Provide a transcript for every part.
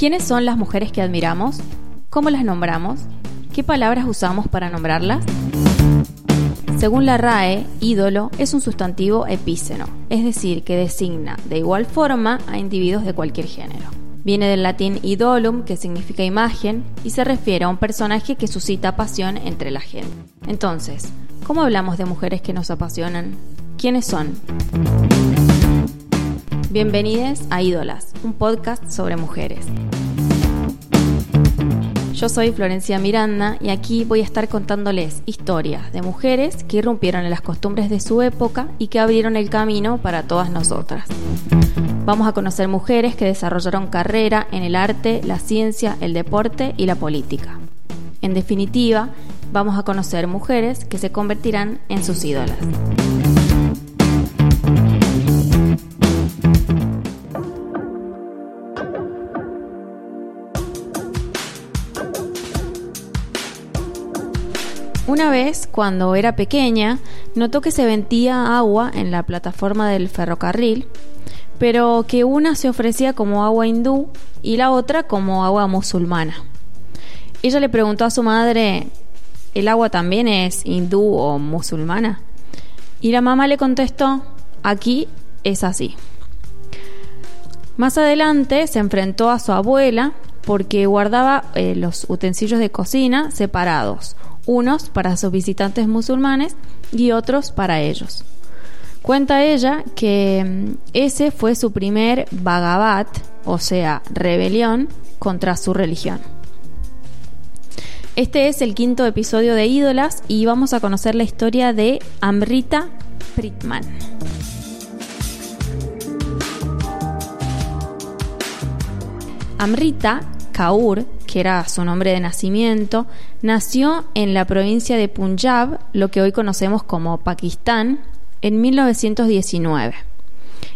¿Quiénes son las mujeres que admiramos? ¿Cómo las nombramos? ¿Qué palabras usamos para nombrarlas? Según la RAE, ídolo es un sustantivo epíceno, es decir, que designa de igual forma a individuos de cualquier género. Viene del latín idolum, que significa imagen, y se refiere a un personaje que suscita pasión entre la gente. Entonces, ¿cómo hablamos de mujeres que nos apasionan? ¿Quiénes son? Bienvenidos a Ídolas, un podcast sobre mujeres. Yo soy Florencia Miranda y aquí voy a estar contándoles historias de mujeres que irrumpieron en las costumbres de su época y que abrieron el camino para todas nosotras. Vamos a conocer mujeres que desarrollaron carrera en el arte, la ciencia, el deporte y la política. En definitiva, vamos a conocer mujeres que se convertirán en sus ídolas. Una vez, cuando era pequeña, notó que se vendía agua en la plataforma del ferrocarril, pero que una se ofrecía como agua hindú y la otra como agua musulmana. Ella le preguntó a su madre, ¿el agua también es hindú o musulmana? Y la mamá le contestó, aquí es así. Más adelante se enfrentó a su abuela porque guardaba eh, los utensilios de cocina separados, unos para sus visitantes musulmanes y otros para ellos. Cuenta ella que mm, ese fue su primer Bhagavat, o sea, rebelión contra su religión. Este es el quinto episodio de Ídolas y vamos a conocer la historia de Amrita Pritman. Amrita Kaur que era su nombre de nacimiento, nació en la provincia de Punjab, lo que hoy conocemos como Pakistán, en 1919.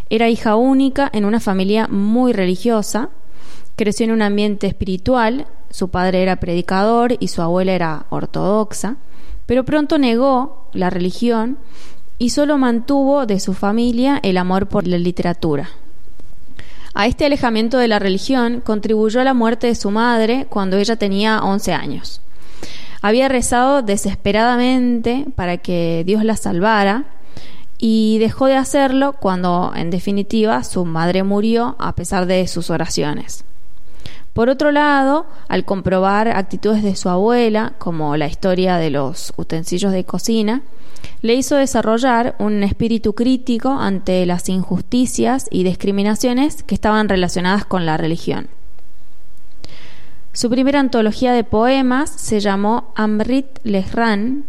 Era hija única en una familia muy religiosa, creció en un ambiente espiritual, su padre era predicador y su abuela era ortodoxa, pero pronto negó la religión y solo mantuvo de su familia el amor por la literatura, a este alejamiento de la religión contribuyó la muerte de su madre cuando ella tenía 11 años. Había rezado desesperadamente para que Dios la salvara y dejó de hacerlo cuando, en definitiva, su madre murió a pesar de sus oraciones. Por otro lado, al comprobar actitudes de su abuela, como la historia de los utensilios de cocina, le hizo desarrollar un espíritu crítico ante las injusticias y discriminaciones que estaban relacionadas con la religión. Su primera antología de poemas se llamó Amrit Lehran,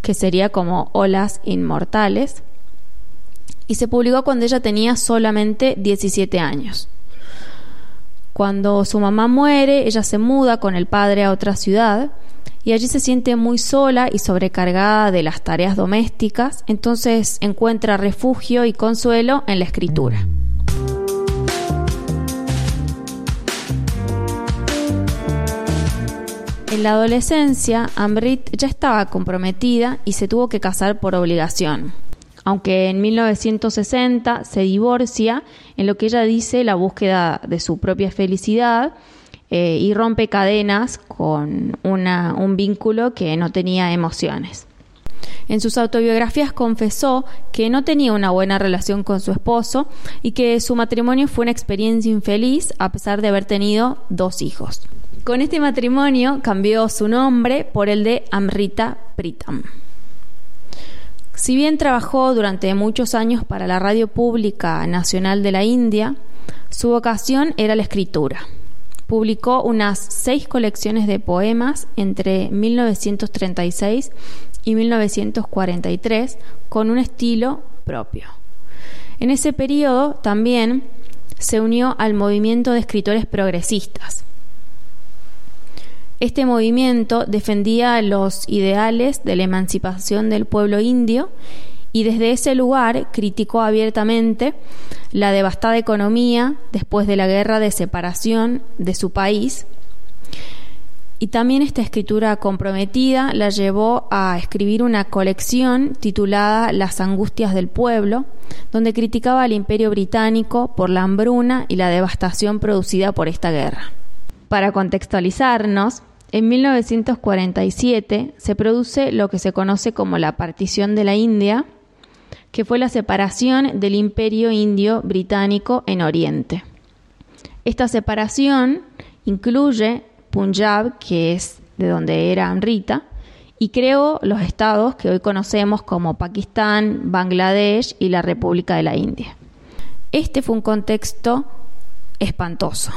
que sería como Olas Inmortales, y se publicó cuando ella tenía solamente 17 años. Cuando su mamá muere, ella se muda con el padre a otra ciudad y allí se siente muy sola y sobrecargada de las tareas domésticas, entonces encuentra refugio y consuelo en la escritura. En la adolescencia, Amrit ya estaba comprometida y se tuvo que casar por obligación. Aunque en 1960 se divorcia, en lo que ella dice la búsqueda de su propia felicidad eh, y rompe cadenas con un vínculo que no tenía emociones. En sus autobiografías confesó que no tenía una buena relación con su esposo y que su matrimonio fue una experiencia infeliz a pesar de haber tenido dos hijos. Con este matrimonio cambió su nombre por el de Amrita Pritam. Si bien trabajó durante muchos años para la Radio Pública Nacional de la India, su vocación era la escritura. Publicó unas seis colecciones de poemas entre 1936 y 1943 con un estilo propio. En ese periodo también se unió al movimiento de escritores progresistas. Este movimiento defendía los ideales de la emancipación del pueblo indio y desde ese lugar criticó abiertamente la devastada economía después de la guerra de separación de su país Y también esta escritura comprometida la llevó a escribir una colección titulada Las angustias del pueblo, donde criticaba al imperio británico por la hambruna y la devastación producida por esta guerra. Para contextualizarnos, en 1947 se produce lo que se conoce como la partición de la India, que fue la separación del imperio indio británico en Oriente. Esta separación incluye Punjab, que es de donde era Amrita, y creó los estados que hoy conocemos como Pakistán, Bangladesh y la República de la India. Este fue un contexto espantoso.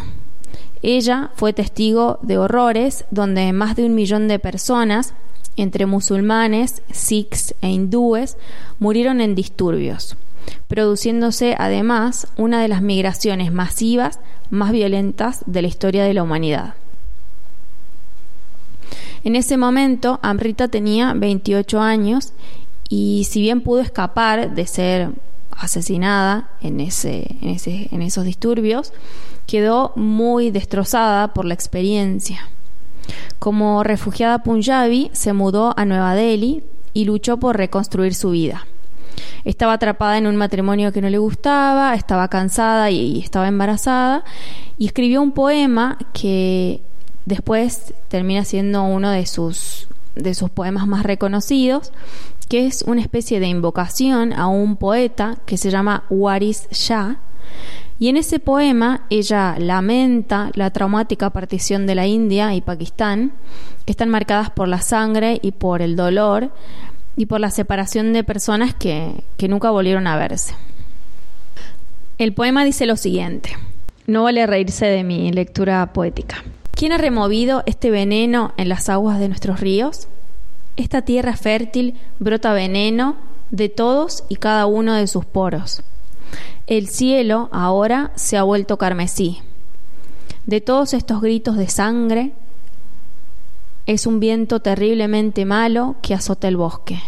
Ella fue testigo de horrores donde más de un millón de personas, entre musulmanes, sikhs e hindúes, murieron en disturbios, produciéndose además una de las migraciones masivas más violentas de la historia de la humanidad. En ese momento, Amrita tenía 28 años y si bien pudo escapar de ser asesinada en, ese, en, ese, en esos disturbios, quedó muy destrozada por la experiencia. Como refugiada punjabi, se mudó a Nueva Delhi y luchó por reconstruir su vida. Estaba atrapada en un matrimonio que no le gustaba, estaba cansada y estaba embarazada, y escribió un poema que Después termina siendo uno de sus, de sus poemas más reconocidos, que es una especie de invocación a un poeta que se llama Waris Shah. Y en ese poema ella lamenta la traumática partición de la India y Pakistán, que están marcadas por la sangre y por el dolor y por la separación de personas que, que nunca volvieron a verse. El poema dice lo siguiente, no vale reírse de mi lectura poética. ¿Quién ha removido este veneno en las aguas de nuestros ríos? Esta tierra fértil brota veneno de todos y cada uno de sus poros. El cielo ahora se ha vuelto carmesí. De todos estos gritos de sangre es un viento terriblemente malo que azota el bosque,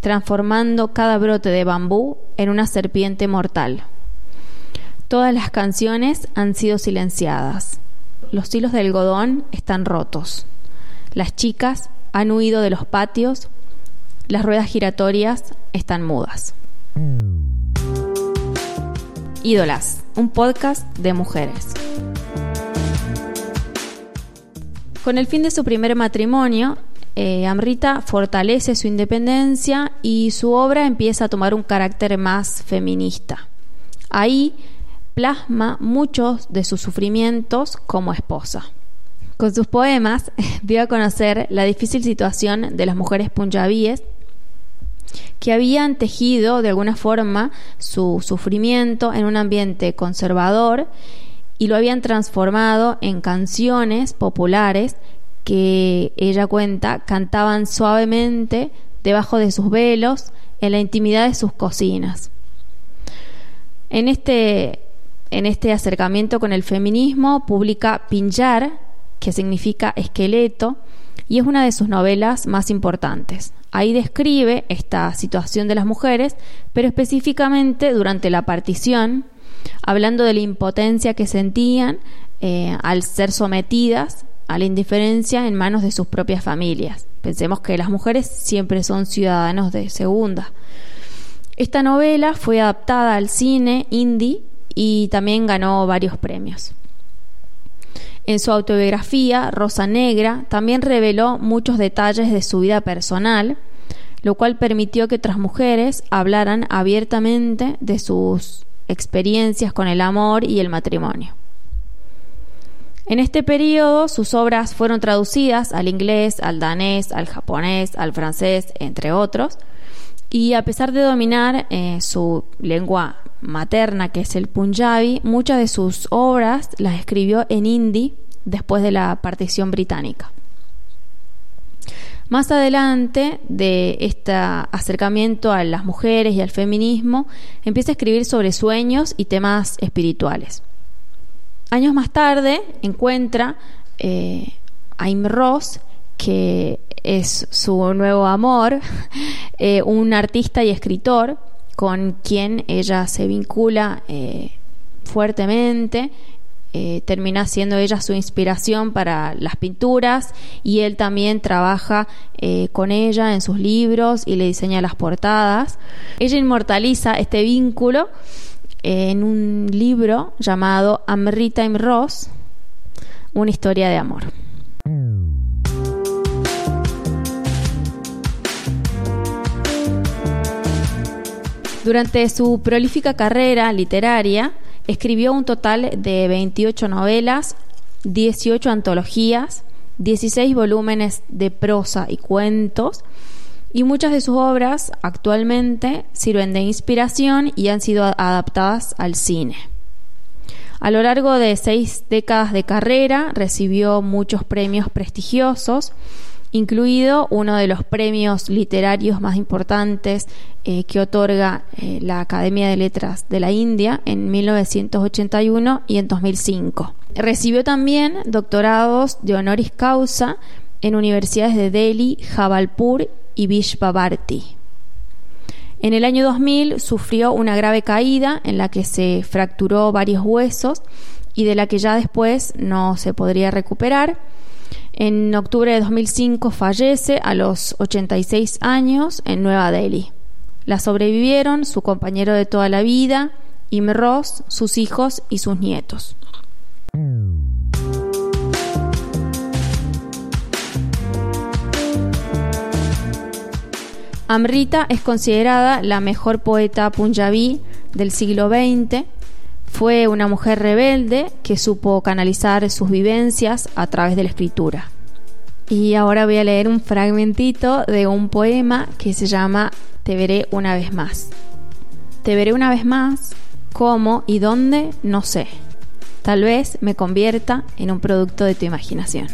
transformando cada brote de bambú en una serpiente mortal. Todas las canciones han sido silenciadas los hilos de algodón están rotos. Las chicas han huido de los patios, las ruedas giratorias están mudas. Ídolas, un podcast de mujeres. Con el fin de su primer matrimonio, eh, Amrita fortalece su independencia y su obra empieza a tomar un carácter más feminista. Ahí plasma muchos de sus sufrimientos como esposa. Con sus poemas dio a conocer la difícil situación de las mujeres punjabíes que habían tejido de alguna forma su sufrimiento en un ambiente conservador y lo habían transformado en canciones populares que ella cuenta cantaban suavemente debajo de sus velos en la intimidad de sus cocinas. En este en este acercamiento con el feminismo publica Pinjar, que significa esqueleto, y es una de sus novelas más importantes. Ahí describe esta situación de las mujeres, pero específicamente durante la partición, hablando de la impotencia que sentían eh, al ser sometidas a la indiferencia en manos de sus propias familias. Pensemos que las mujeres siempre son ciudadanos de segunda. Esta novela fue adaptada al cine indie y también ganó varios premios. En su autobiografía, Rosa Negra, también reveló muchos detalles de su vida personal, lo cual permitió que otras mujeres hablaran abiertamente de sus experiencias con el amor y el matrimonio. En este periodo sus obras fueron traducidas al inglés, al danés, al japonés, al francés, entre otros, y a pesar de dominar eh, su lengua materna, que es el punjabi, muchas de sus obras las escribió en hindi después de la partición británica. Más adelante de este acercamiento a las mujeres y al feminismo, empieza a escribir sobre sueños y temas espirituales. Años más tarde encuentra eh, a Ross, que es su nuevo amor, eh, un artista y escritor con quien ella se vincula eh, fuertemente eh, termina siendo ella su inspiración para las pinturas y él también trabaja con ella en sus libros y le diseña las portadas. Ella inmortaliza este vínculo en un libro llamado Amrita Ross, una historia de amor. Durante su prolífica carrera literaria, escribió un total de 28 novelas, 18 antologías, 16 volúmenes de prosa y cuentos, y muchas de sus obras actualmente sirven de inspiración y han sido adaptadas al cine. A lo largo de seis décadas de carrera recibió muchos premios prestigiosos, incluido uno de los premios literarios más importantes eh, que otorga eh, la Academia de Letras de la India en 1981 y en 2005. Recibió también doctorados de honoris causa en universidades de Delhi, Jabalpur y Vishvavarti. En el año 2000 sufrió una grave caída en la que se fracturó varios huesos y de la que ya después no se podría recuperar. En octubre de 2005 fallece a los 86 años en Nueva Delhi. La sobrevivieron su compañero de toda la vida, Imros, sus hijos y sus nietos. Amrita es considerada la mejor poeta punjabí del siglo XX. Fue una mujer rebelde que supo canalizar sus vivencias a través de la escritura. Y ahora voy a leer un fragmentito de un poema que se llama Te veré una vez más. Te veré una vez más, cómo y dónde, no sé. Tal vez me convierta en un producto de tu imaginación.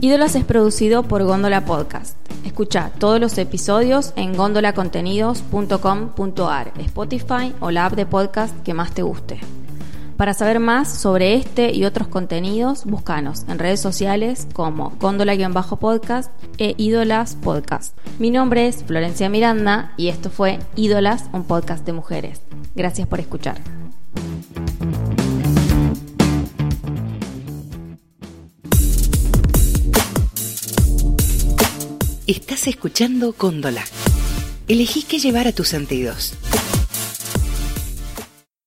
Ídolas es producido por Góndola Podcast. Escucha todos los episodios en gondolacontenidos.com.ar, Spotify o la app de podcast que más te guste. Para saber más sobre este y otros contenidos, búscanos en redes sociales como Góndola-podcast e Ídolas Podcast. Mi nombre es Florencia Miranda y esto fue Ídolas, un podcast de mujeres. Gracias por escuchar. Estás escuchando Cóndola. Elegí qué llevar a tus sentidos.